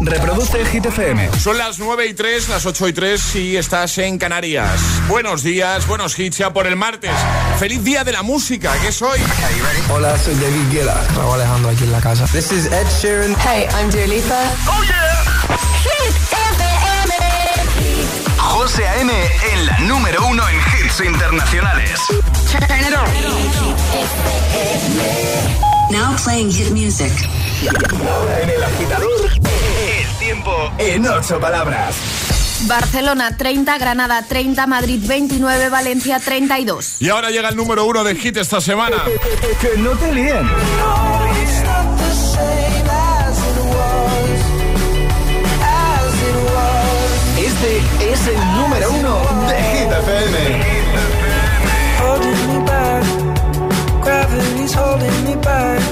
Reproduce Hit FM. Son las 9 y 3, las 8 y 3 si estás en Canarias. Buenos días, buenos hits ya por el martes. Feliz día de la música, que es hoy. Hola, soy David Guetta. Raúl Alejandro aquí en la casa. This is Ed Sheeran. Hey, I'm Dua Lipa. ¡Oh, yeah! Hit FM. José A.M. en la número uno en hits internacionales. Turn it on. Now playing hit music. En el agitador, el tiempo en ocho palabras. Barcelona 30, Granada 30, Madrid 29, Valencia 32. Y ahora llega el número uno de hit esta semana. Que no te líen. Este es el número uno de Hit FM. holding me back. Gravity's holding me back.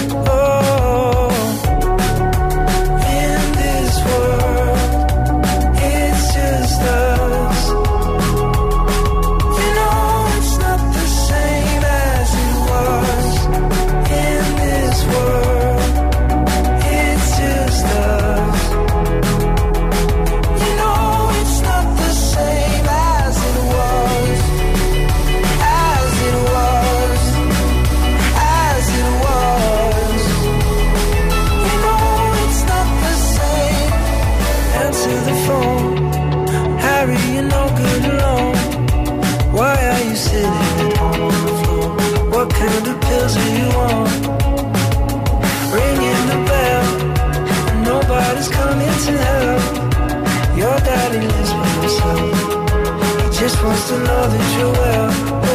Your daddy lives. He just wants to know that you're well.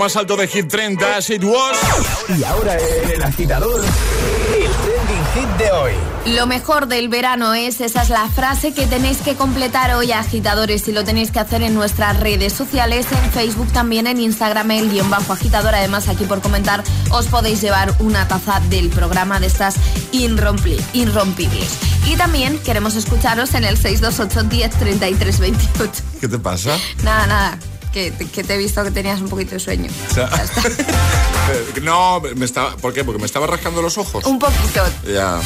Más alto de Hit 30, As It Was. Y ahora en el agitador, el trending hit de hoy. Lo mejor del verano es, esa es la frase que tenéis que completar hoy, agitadores, y lo tenéis que hacer en nuestras redes sociales, en Facebook, también en Instagram, el guion bajo agitador. Además, aquí por comentar, os podéis llevar una taza del programa de estas irrompibles. Y también queremos escucharos en el 628 10 33 28. ¿Qué te pasa? Nada, nada, que, te- que te he visto que tenías un poquito de sueño. O sea, eh, no, me estaba, ¿por qué? Porque me estaba rascando los ojos. Un poquito. Ya.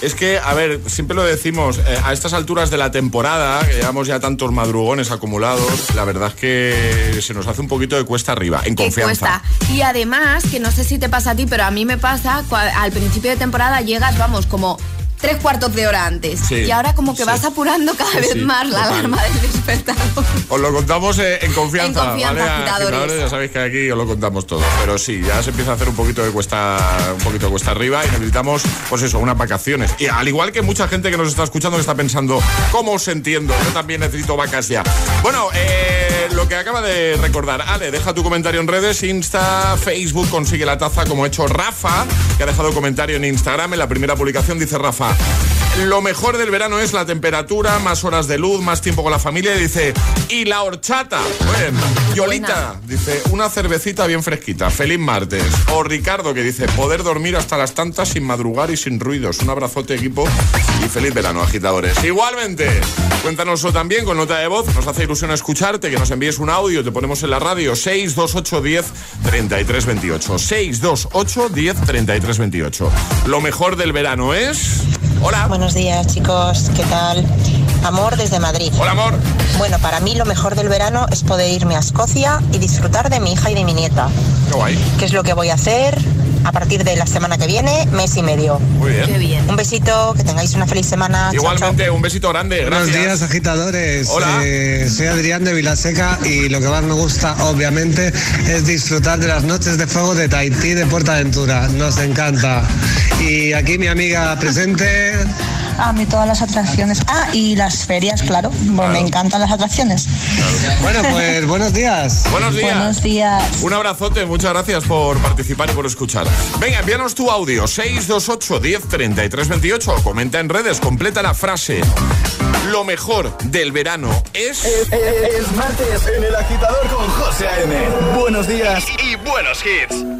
Es que, a ver, siempre lo decimos, eh, a estas alturas de la temporada, que llevamos ya tantos madrugones acumulados, la verdad es que se nos hace un poquito de cuesta arriba, en confianza. cuesta. Y además, que no sé si te pasa a ti, pero a mí me pasa, al principio de temporada llegas, vamos, como tres cuartos de hora antes. Sí, y ahora como que sí. vas apurando cada vez sí, más la total. alarma del despertador. Os lo contamos eh, en confianza, En confianza, ¿vale? agitadores. ya sabéis que aquí os lo contamos todo. Pero sí, ya se empieza a hacer un poquito de cuesta, un poquito de cuesta arriba y necesitamos, pues eso, unas vacaciones. Y al igual que mucha gente que nos está escuchando que está pensando, ¿cómo os entiendo? Yo también necesito vacas ya. Bueno, eh, lo que acaba de recordar, Ale, deja tu comentario en redes, Insta, Facebook, consigue la taza como ha hecho Rafa, que ha dejado comentario en Instagram. En la primera publicación dice Rafa. Rock. Lo mejor del verano es la temperatura, más horas de luz, más tiempo con la familia. Y dice, y la horchata. Bueno, Yolita dice, una cervecita bien fresquita. Feliz martes. O Ricardo que dice, poder dormir hasta las tantas sin madrugar y sin ruidos. Un abrazote, equipo. Y feliz verano, agitadores. Igualmente, cuéntanoslo también con nota de voz. Nos hace ilusión escucharte, que nos envíes un audio. Te ponemos en la radio 628 10 33 28. 628 10 33 28. Lo mejor del verano es. Hola. Buenos días, chicos. ¿Qué tal? Amor desde Madrid. Hola, amor. Bueno, para mí lo mejor del verano es poder irme a Escocia y disfrutar de mi hija y de mi nieta. Qué guay. ¿Qué es lo que voy a hacer a partir de la semana que viene? Mes y medio. Muy bien. Qué bien. Un besito, que tengáis una feliz semana. Chao, Igualmente, un besito grande. Gracias. Buenos días, agitadores. Hola. Eh, soy Adrián de Vilaseca y lo que más me gusta, obviamente, es disfrutar de las noches de fuego de Tahití de Portaventura. Nos encanta. Y aquí mi amiga presente. A mí todas las atracciones. Ah, y las ferias, claro. Bueno, Me encantan las atracciones. Bueno, pues buenos días. Buenos días. Buenos días. Un abrazote, muchas gracias por participar y por escuchar. Venga, envíanos tu audio 628 10 33 28. Comenta en redes, completa la frase. Lo mejor del verano es. Es martes en el agitador con José A.M. Buenos días y buenos hits.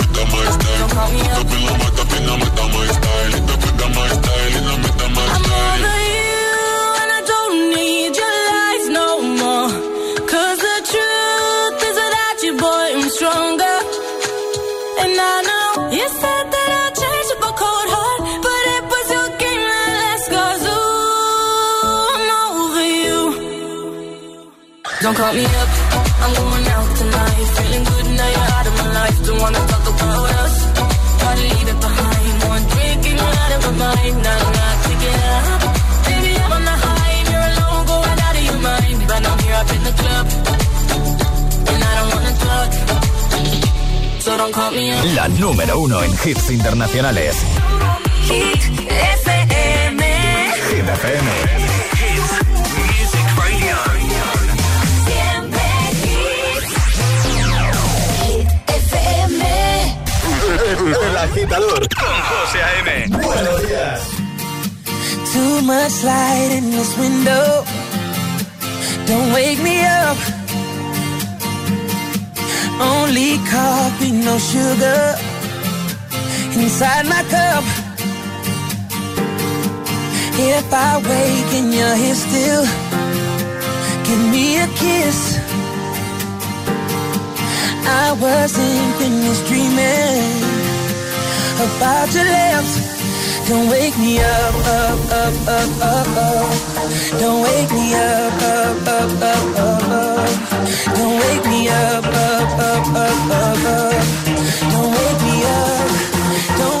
I'm over you, and I don't need your lies no the truth is you, boy, I'm stronger. And I know you said that I'd change a cold heart, but it was your game that I'm over you. Don't call me up, tonight. Feeling good now you're out of my life. Don't wanna talk about us. Gotta leave it behind. One drink and you're out of my mind. Not not to get up. Baby, I'm on the high and you're alone, going out of your mind. But I'm here up in the club, and I don't wanna talk. So don't call me up. La número uno en hits internacionales. Hit FM. Hit FM. El agitador con José A.M. Buenos días. Too much light in this window. Don't wake me up. Only coffee, no sugar. Inside my cup. If I wake and you're here still, give me a kiss. I wasn't finished dreaming about your lips. Don't wake me up, up, up, up, up, up. Don't wake me up, up, up, up, up, up. Don't wake me up, up, up, up, up, up. Don't wake me up. Don't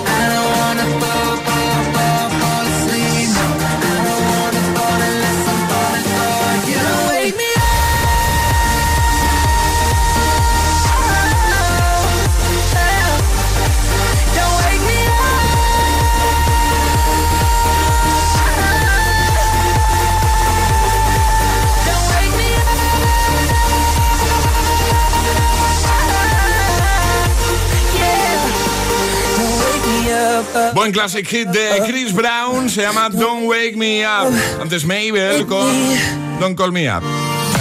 Buen classic hit de Chris Brown, se llama Don't Wake Me Up. Antes Mabel con Don't Call Me Up.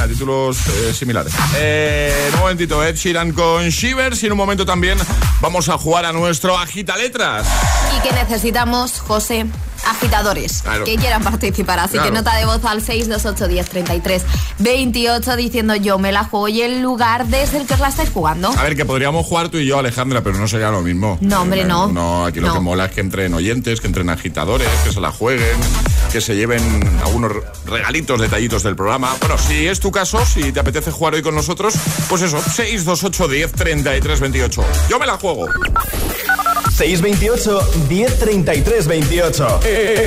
Títulos eh, similares. Eh, en un momentito, Ed Sheeran con Shivers y en un momento también vamos a jugar a nuestro Agita Letras. Y que necesitamos, José, agitadores Claro. que quieran participar. Así Claro. que nota de voz al 628 10 33 28 diciendo yo me la juego y el lugar desde el que os la estáis jugando. A ver, que podríamos jugar tú y yo, Alejandra, pero no sería lo mismo. No, hombre, Eh, no. No, aquí lo No. que mola es que entren oyentes, que entren agitadores, que se la jueguen, que se lleven algunos regalitos, detallitos del programa. Bueno, si es tu caso, si te apetece jugar hoy con nosotros, pues eso, 628 10 33 28. Yo me la juego. 628 1033 28.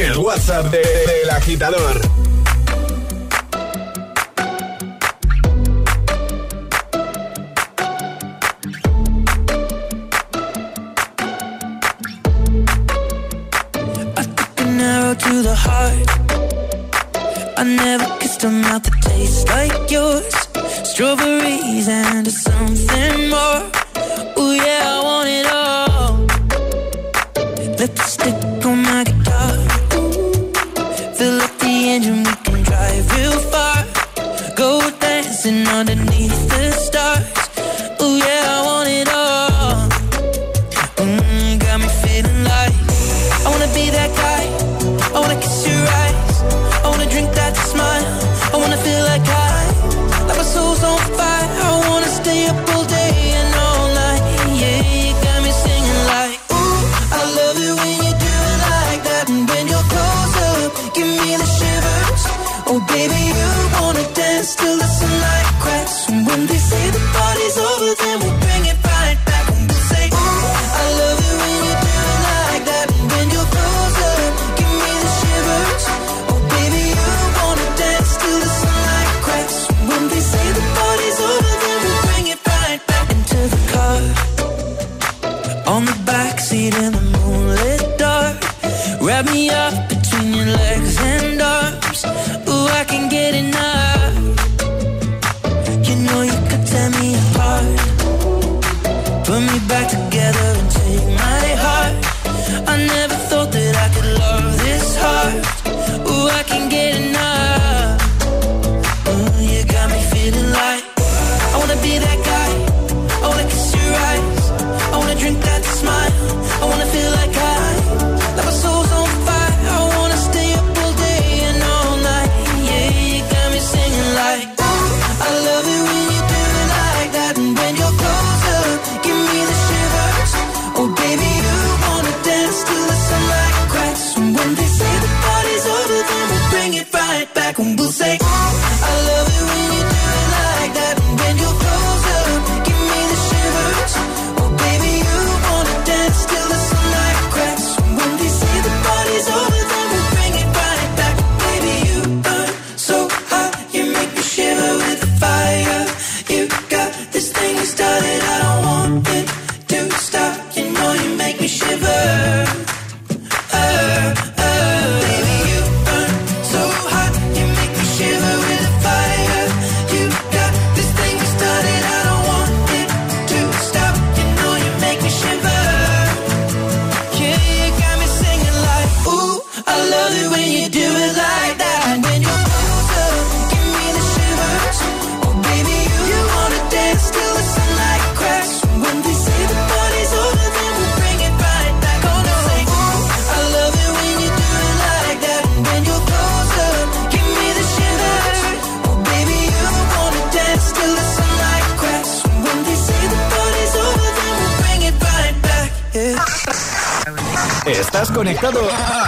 El WhatsApp de- del agitador. an arrow to the heart. I never kissed a mouth that tastes like yours. Strawberries and something more.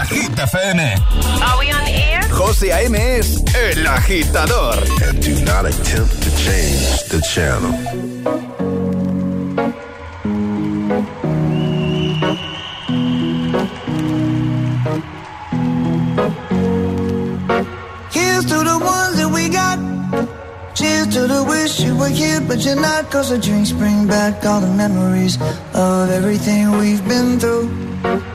Hit FM. Are we on air? José A.M. es el agitador. And do not attempt to change the channel. Here's to the ones that we got. Cheers to the wish you were here, but you're not. Cause the drinks bring back all the memories of everything we've been through.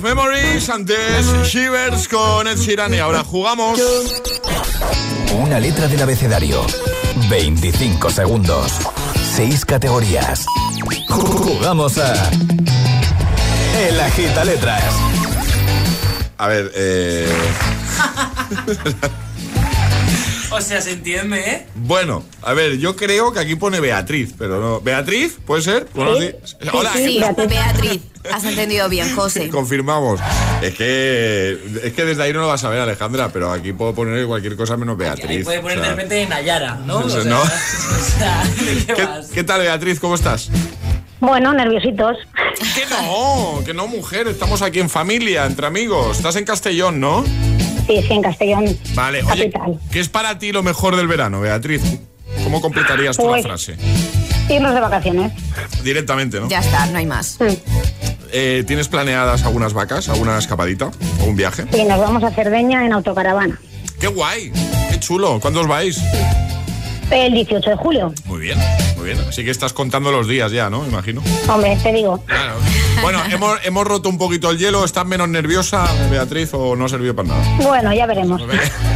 Baron 5 Memories, antes Shivers con Ed Sheeran y ahora jugamos. Una letra del abecedario. 25 segundos. 6 categorías. Jugamos a. El Agita Letras. A ver, eh. O sea, se entiende, ¿eh? Bueno, a ver, yo creo que aquí pone Beatriz, pero no. ¿Beatriz? ¿Puede ser? Hola, Sí, Beatriz. Has entendido bien, José. confirmamos. Es que es que desde ahí no lo vas a ver, Alejandra, pero aquí puedo poner cualquier cosa menos Beatriz. Ahí puede poner O sea, de repente Nayara, ¿no? O sea, No. o sea, ¿de qué qué tal, Beatriz? ¿Cómo estás? Bueno, nerviositos. Que no, que no, mujer. Estamos aquí en familia, entre amigos. Estás en Castellón, ¿no? Sí, sí, en Castellón. Vale, oye, Capital. ¿qué es para ti lo mejor del verano, Beatriz? ¿Cómo completarías tú la Pues- frase? Irnos de vacaciones. Directamente, ¿no? Ya está, no hay más. Eh, ¿Tienes planeadas algunas vacas, alguna escapadita o un viaje? Y nos vamos a Cerdeña en autocaravana. ¡Qué guay! ¡Qué chulo! ¿Cuándo os vais? El 18 de julio. Muy bien, bien. Así que estás contando los días ya, ¿no? Imagino. Hombre, te digo. Claro. Bueno, hemos, hemos roto un poquito el hielo. ¿Estás menos nerviosa, Beatriz, o no ha servido para nada? Bueno, ya veremos.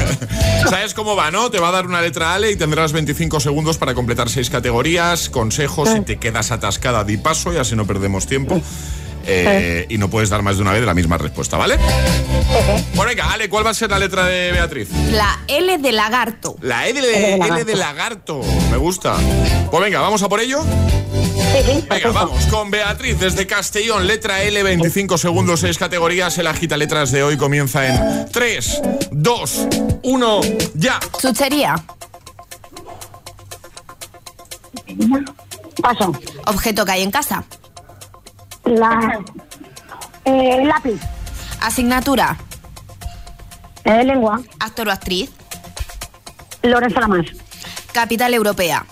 ¿Sabes cómo va, no? Te va a dar una letra Ale y tendrás 25 segundos para completar seis categorías, consejos, si te quedas atascada, di paso y así no perdemos tiempo. Eh, y no puedes dar más de una vez la misma respuesta, ¿vale? Bueno, venga, Ale, ¿cuál va a ser la letra de Beatriz? La L de lagarto. La L de, L de lagarto. Me gusta. Pues venga, vamos a por ello. Venga, vamos con Beatriz desde Castellón, letra L, 25 segundos, 6 categorías. El agita letras de hoy comienza en 3, 2, 1, ya. Chuchería. Paso. Objeto que hay en casa. La. Eh, lápiz. Asignatura. Eh, lengua. Actor o actriz. Lorenzo Lamas. Capital europea.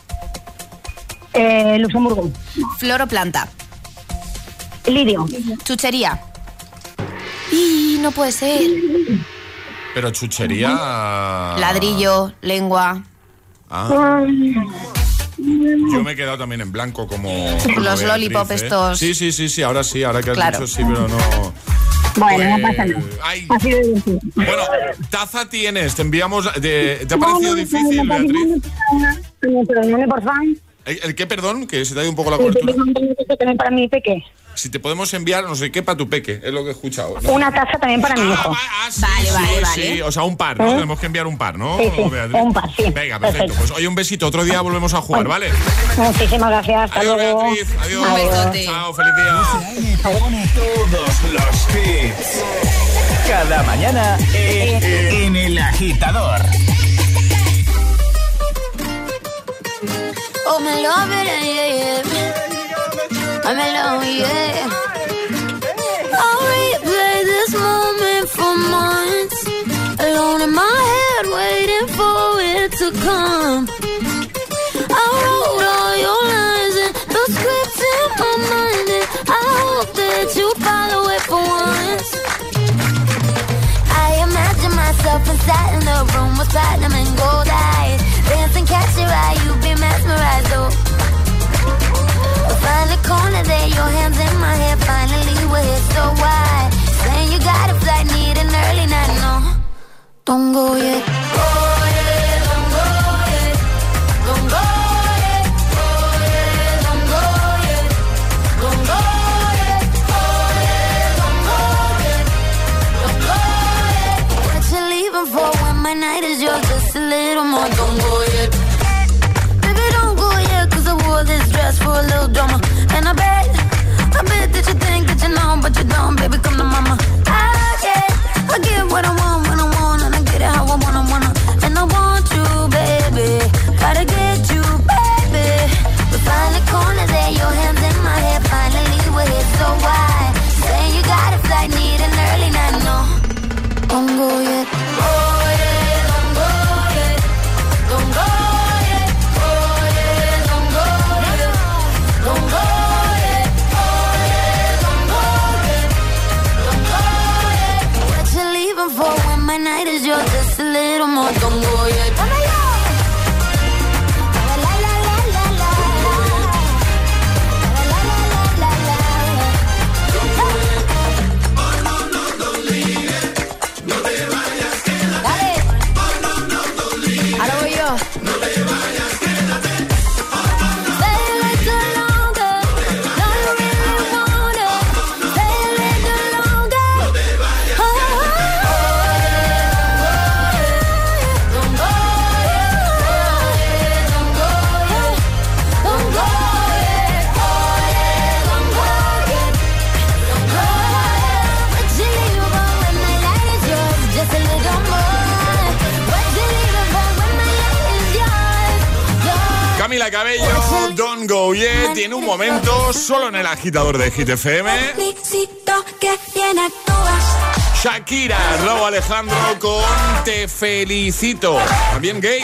Eh, Luxemburgo. Flor o planta. Lidio. Chuchería. Y no puede ser. Pero chuchería. Ladrillo, lengua. Ah. Yo me he quedado también en blanco como. como Los lollipop ¿eh? estos. Sí, sí, sí, sí, ahora sí, ahora que has Claro. dicho sí, pero no. Bueno, no Pues, pasa nada. ay. Ha sido divertido. Bueno, taza tienes, te enviamos. de- ¿Te ha parecido difícil, Beatriz? Perdóname, por favor. ¿El, el qué, perdón? Que se te ha ido un poco la cobertura. también para mi peque. Si te podemos enviar, no sé qué, para tu peque, es lo que he escuchado. ¿no? Una taza también para mi hijo. vale, vale, vale. Sí, o sea, un par, ¿no? ¿Eh? Tenemos que enviar un par, ¿no? Sí, sí, Beatriz? un par, sí. Venga, perfecto. Perfecto. Pues oye, un besito. Otro día volvemos a jugar, ¿vale? Muchísimas gracias. Hasta Adiós, luego. Beatriz. Adiós. Adiós. Chao, feliz día. Todos los hits. Cada mañana en, en el agitador. Oh, me love it, yeah, yeah. Oh, I'm in love, yeah. I'll replay this moment for months. Alone in my head, waiting for it to come. I wrote all your lines and the scripts in my mind, and I hope that you follow it for once. I imagine myself inside in the room with platinum and gold eyes. Dancing, catch your eye, you be mesmerized, oh. Find a corner there, your hands in my hair. Finally, we're here, so why? Saying you got a flight, need an early night, no. Don't go yet. Oh, when I agitador de Hit FM. Shakira, Raúl Alejandro con Te Felicito. También gay.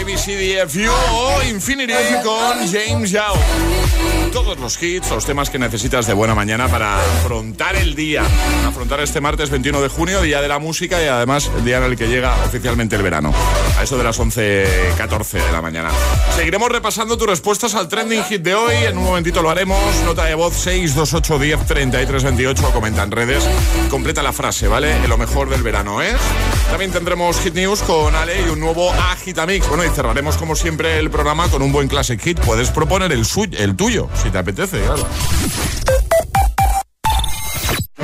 ABCDFU o Infinity con James Yao. Todos los hits, los temas que necesitas de buena mañana para afrontar el día. Afrontar este martes 21 de junio, día de la música y además el día en el que llega oficialmente el verano. A eso de las 11.14 de la mañana. Seguiremos repasando tus respuestas al trending hit de hoy. En un momentito lo haremos. Nota de voz 628 10 33 28. Comenta en redes. Completa la frase, ¿vale? Lo mejor del verano es. También tendremos Hit News con Ale y un nuevo Agitamix. Bueno, y cerraremos como siempre el programa con un buen Classic Hit. Puedes proponer el, suyo, el tuyo, si te apetece, claro.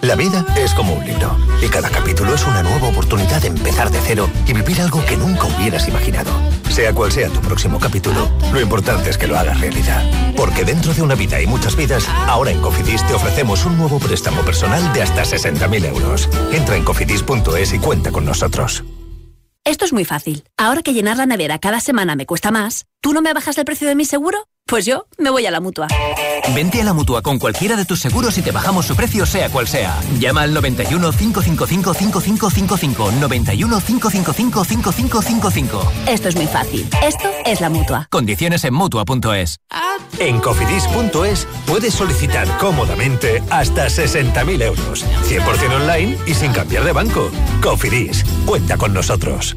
La vida es como un libro y cada capítulo es una nueva oportunidad de empezar de cero y vivir algo que nunca hubieras imaginado. Sea cual sea tu próximo capítulo, lo importante es que lo hagas realidad. Porque dentro de una vida y muchas vidas, ahora en Cofidis te ofrecemos un nuevo préstamo personal de hasta 60.000 euros. Entra en cofidis.es y cuenta con nosotros. Esto es muy fácil. Ahora que llenar la nevera cada semana me cuesta más, ¿tú no me bajas el precio de mi seguro? Pues yo me voy a la mutua. Vente a la mutua con cualquiera de tus seguros y te bajamos su precio, sea cual sea. Llama al 91 555 5555. 91 555 5555. Esto es muy fácil. Esto es la mutua. Condiciones en mutua.es. En cofidis.es puedes solicitar cómodamente hasta 60.000 euros. 100% online y sin cambiar de banco. Cofidis, cuenta con nosotros.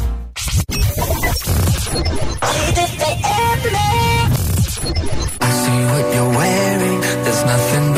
I see what you're wearing. There's nothing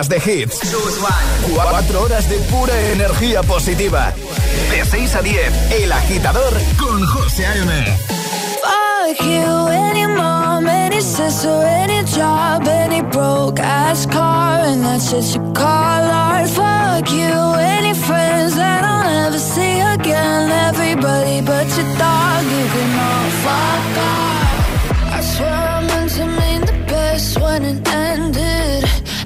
horas de hits. Cuatro horas de pura energía positiva. De 6 a 10, El Agitador con José A.M. Fuck you, any mom, any sister, any job, any broke ass car, and that's just you call art. Fuck you, any friends that I'll never see again. Everybody but your dog, you can all fuck off. I swear I meant to mean the best when it.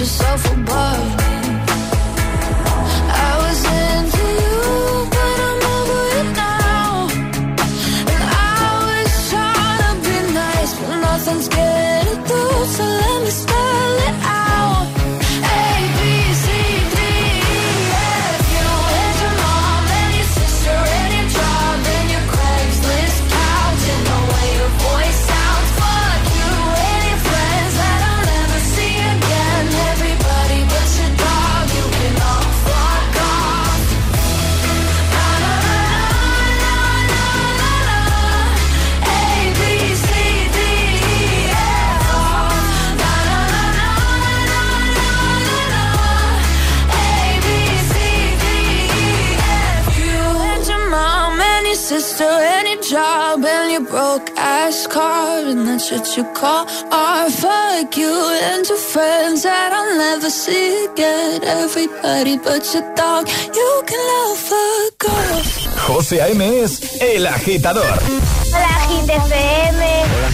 yourself away ass car and that's what you call art. Fuck you and your friends that I'll never see again. Everybody but your dog, you can love fuck off. José A.M. es El Agitador. Hola, Agit FM.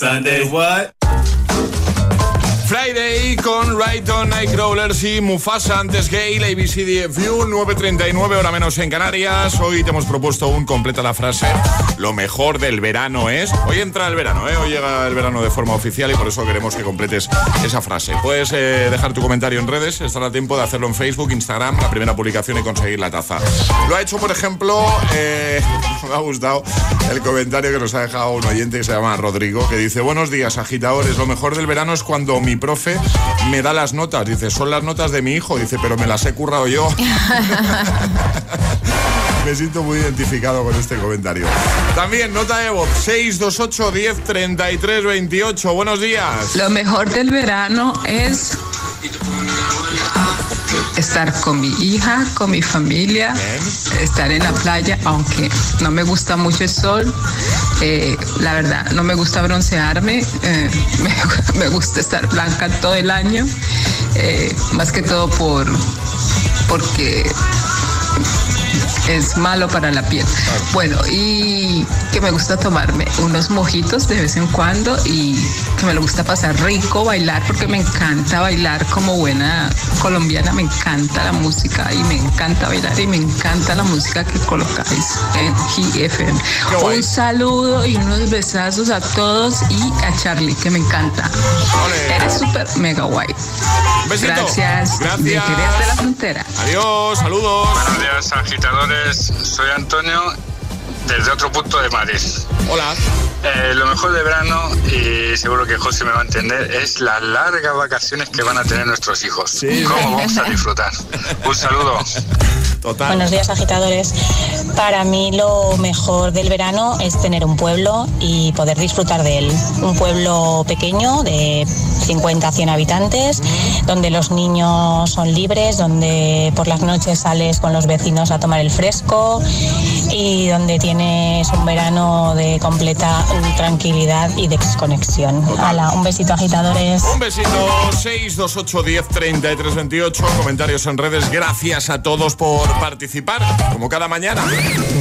Sunday, what? Friday con Rayton, Nightcrawlers y Mufasa, antes Gale, ABCDFU, 9.39, hora menos en Canarias. Hoy te hemos propuesto un completa la frase, lo mejor del verano es... Hoy entra el verano, ¿eh? Hoy llega el verano de forma oficial y por eso queremos que completes esa frase. Puedes eh, dejar tu comentario en redes, estará a tiempo de hacerlo en Facebook, Instagram, la primera publicación y conseguir la taza. Lo ha hecho, por ejemplo, eh, me ha gustado el comentario que nos ha dejado un oyente que se llama Rodrigo, que dice, buenos días, agitadores, lo mejor del verano es cuando mi profe me da las notas. Dice, son las notas de mi hijo. Dice, pero me las he currado yo. me siento muy identificado con este comentario. También nota de voz 628 10 33 28. Buenos días. Lo mejor del verano es estar con mi hija, con mi familia, estar en la playa, aunque no me gusta mucho el sol. eh, la verdad, no me gusta broncearme, eh, me, me gusta estar blanca todo el año, eh, más que todo por porque es malo para la piel. Bueno, y que me gusta tomarme unos mojitos de vez en cuando y que me lo gusta pasar rico, bailar, porque me encanta bailar como buena colombiana, me encanta la música y me encanta bailar y me encanta la música que colocáis en GFM. Un saludo y unos besazos a todos y a Charlie, que me encanta. Eres súper mega guay. Besito. Gracias. Gracias. De de la Frontera. Adiós, saludos. Buenos días, agitadores. Soy Antonio, desde otro punto de Madrid. Hola. Eh, lo mejor de verano, y seguro que José me va a entender, es las largas vacaciones que van a tener nuestros hijos. ¿Cómo vamos a disfrutar? Un saludo. Total. Buenos días, agitadores. Para mí lo mejor del verano es tener un pueblo y poder disfrutar de él. Un pueblo pequeño de 50 a 100 habitantes, donde los niños son libres, donde por las noches sales con los vecinos a tomar el fresco y donde tienes un verano de completa tranquilidad y desconexión. Hala, un besito, agitadores. Un besito, 628 10 33 28. Comentarios en redes. Gracias a todos por participar, como cada mañana.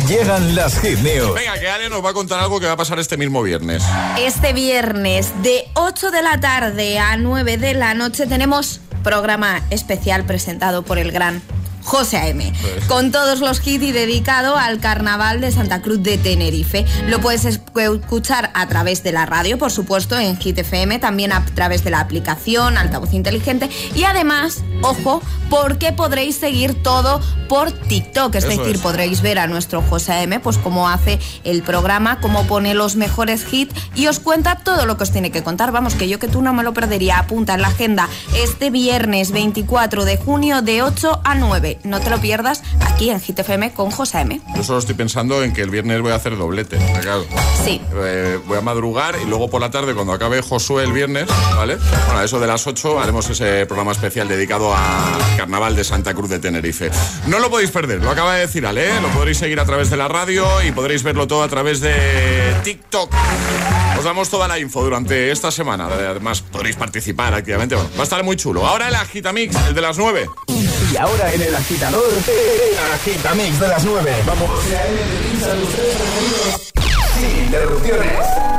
Llegan las hit news. Venga, que Ale nos va a contar algo que va a pasar este mismo viernes. Este viernes de 8 de la tarde a 9 de la noche tenemos programa especial presentado por el gran José A.M. Con todos los hits y dedicado al carnaval de Santa Cruz de Tenerife. Lo puedes escuchar a través de la radio, por supuesto, en Hit FM, también a través de la aplicación, altavoz inteligente. Y además, ojo, porque podréis seguir todo por TikTok. Es Eso decir, es. podréis ver a nuestro José A.M. pues cómo hace el programa, cómo pone los mejores hits y os cuenta todo lo que os tiene que contar. Vamos, que yo que tú no me lo perdería. Apunta en la agenda este viernes 24 de junio de 8 a 9. No te lo pierdas aquí en Hit FM con José M. Yo solo estoy pensando en que el viernes voy a hacer doblete. claro. Sí. Eh, voy a madrugar y luego por la tarde, cuando acabe Josué el viernes, ¿vale? Bueno, a eso de las 8 haremos ese programa especial dedicado al carnaval de Santa Cruz de Tenerife. No lo podéis perder, lo acaba de decir Ale, ¿eh? lo podréis seguir a través de la radio y podréis verlo todo a través de TikTok. Os damos toda la info durante esta semana. Además, podréis participar activamente. Bueno, va a estar muy chulo. Ahora el Agitamix, el de las 9. Y ahora en el agitador, el agitamix de las 9. Vamos. Sin interrupciones.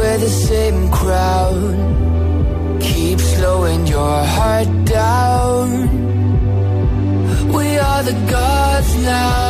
we're the same crowd. Keep slowing your heart down. We are the gods now.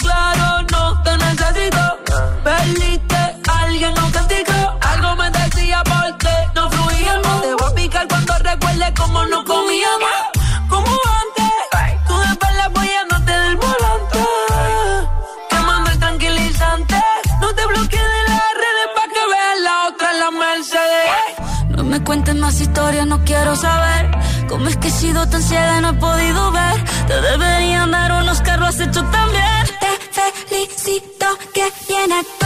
quiero saber. ¿Cómo es que he sido tan ciega no he podido ver? Te deberían dar unos carros has hecho también. Te felicito que bien actúas.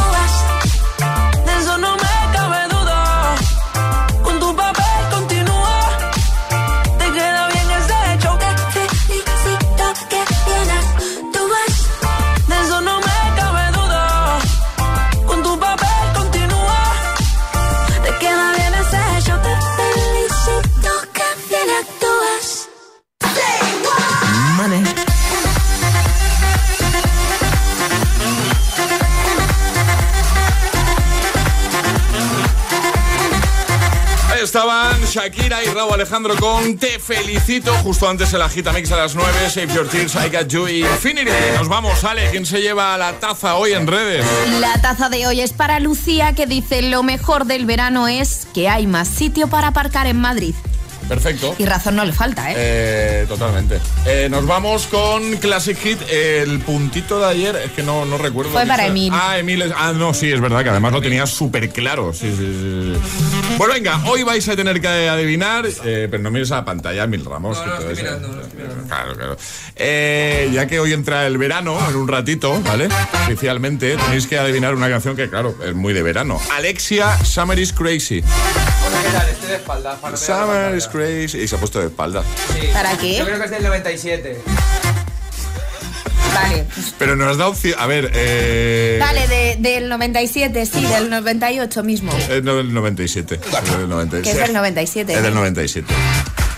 Shakira y Raúl Alejandro con Te Felicito. Justo antes el Agita Mix a las 9. Save Your Tears, I Got You Infinity. Nos vamos, Ale. ¿Quién se lleva la taza hoy en redes? La taza de hoy es para Lucía que dice lo mejor del verano es que hay más sitio para aparcar en Madrid. Perfecto. Y razón no le falta, ¿eh? Eh, totalmente. Eh, nos vamos con Classic Hit. El puntito de ayer, es que no, no recuerdo. Fue para. Emil. Ah, Emil. es- Ah, no, sí, es verdad que además lo tenías súper claro. Sí, sí, sí. Bueno, venga, hoy vais a tener que adivinar, eh, pero no mires a la pantalla, Emil Ramos. que todo eso- Claro, claro. Eh, ya que hoy entra el verano, en un ratito, ¿vale? Oficialmente, tenéis que adivinar una canción que, claro, es muy de verano. Alexia, Summer is Crazy. Summer is Crazy. Y se ha puesto de espalda. Sí. ¿Para qué? Yo creo que es del 97. Vale. Pero nos da opción. A ver, eh. Dale, de- del 97, sí, del 98 mismo. Es del 97. Es del 97. Que es del 97. Es del 97.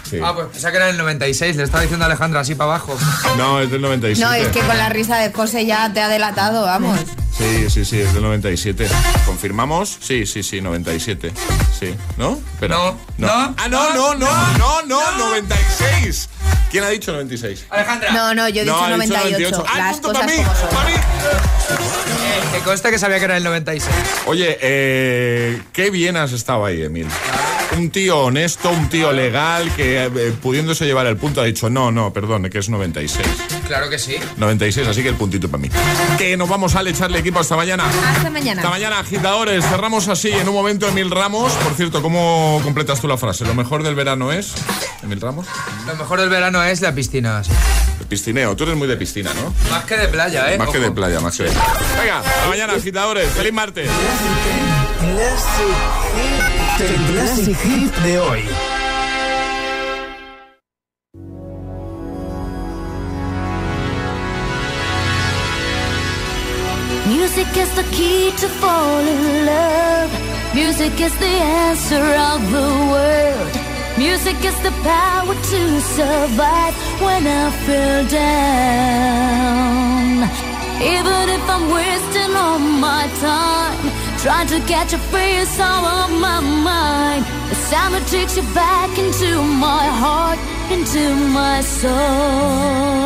Sí. Ah, pues pensaba que era el 96. Le estaba diciendo a Alejandra así para abajo. No, es del 97. No, es que con la risa de José ya te ha delatado, vamos. Sí, sí, sí, es del 97. ¿Confirmamos? Sí, sí, sí, 97. Sí. ¿No? Espera. No, no, Ah, no, no, no, no, no, 96. ¿Quién ha dicho 96? Alejandra. No, no, yo he dicho No, ha dicho 98. 98. Ah, Las punto cosas para mí, como son. para mí. Eh, que conste que sabía que era el 96. Oye, eh, qué bien has estado ahí, Emil. Un tío honesto, un tío legal que eh, pudiéndose llevar el punto ha dicho no, no, perdón, que es 96. Claro que sí. 96, así que el puntito para mí. Que nos vamos al echarle equipo hasta mañana. Hasta mañana. Hasta mañana, agitadores. Cerramos así en un momento Emil Ramos. Por cierto, ¿cómo completas tú la frase? Lo mejor del verano es. Emil Ramos. Lo mejor del verano es la piscina. El piscineo. Tú eres muy de piscina, ¿no? Más que de playa, ¿eh? Más que de playa, más que. Venga, hasta mañana, agitadores. Feliz martes. El hit de hoy. Music is the key to fall in love. Music is the answer of the world. Music is the power to survive when I feel down. Even if I'm wasting all my time, trying to catch a face all on my mind. The sound that takes you back into my heart, into my soul.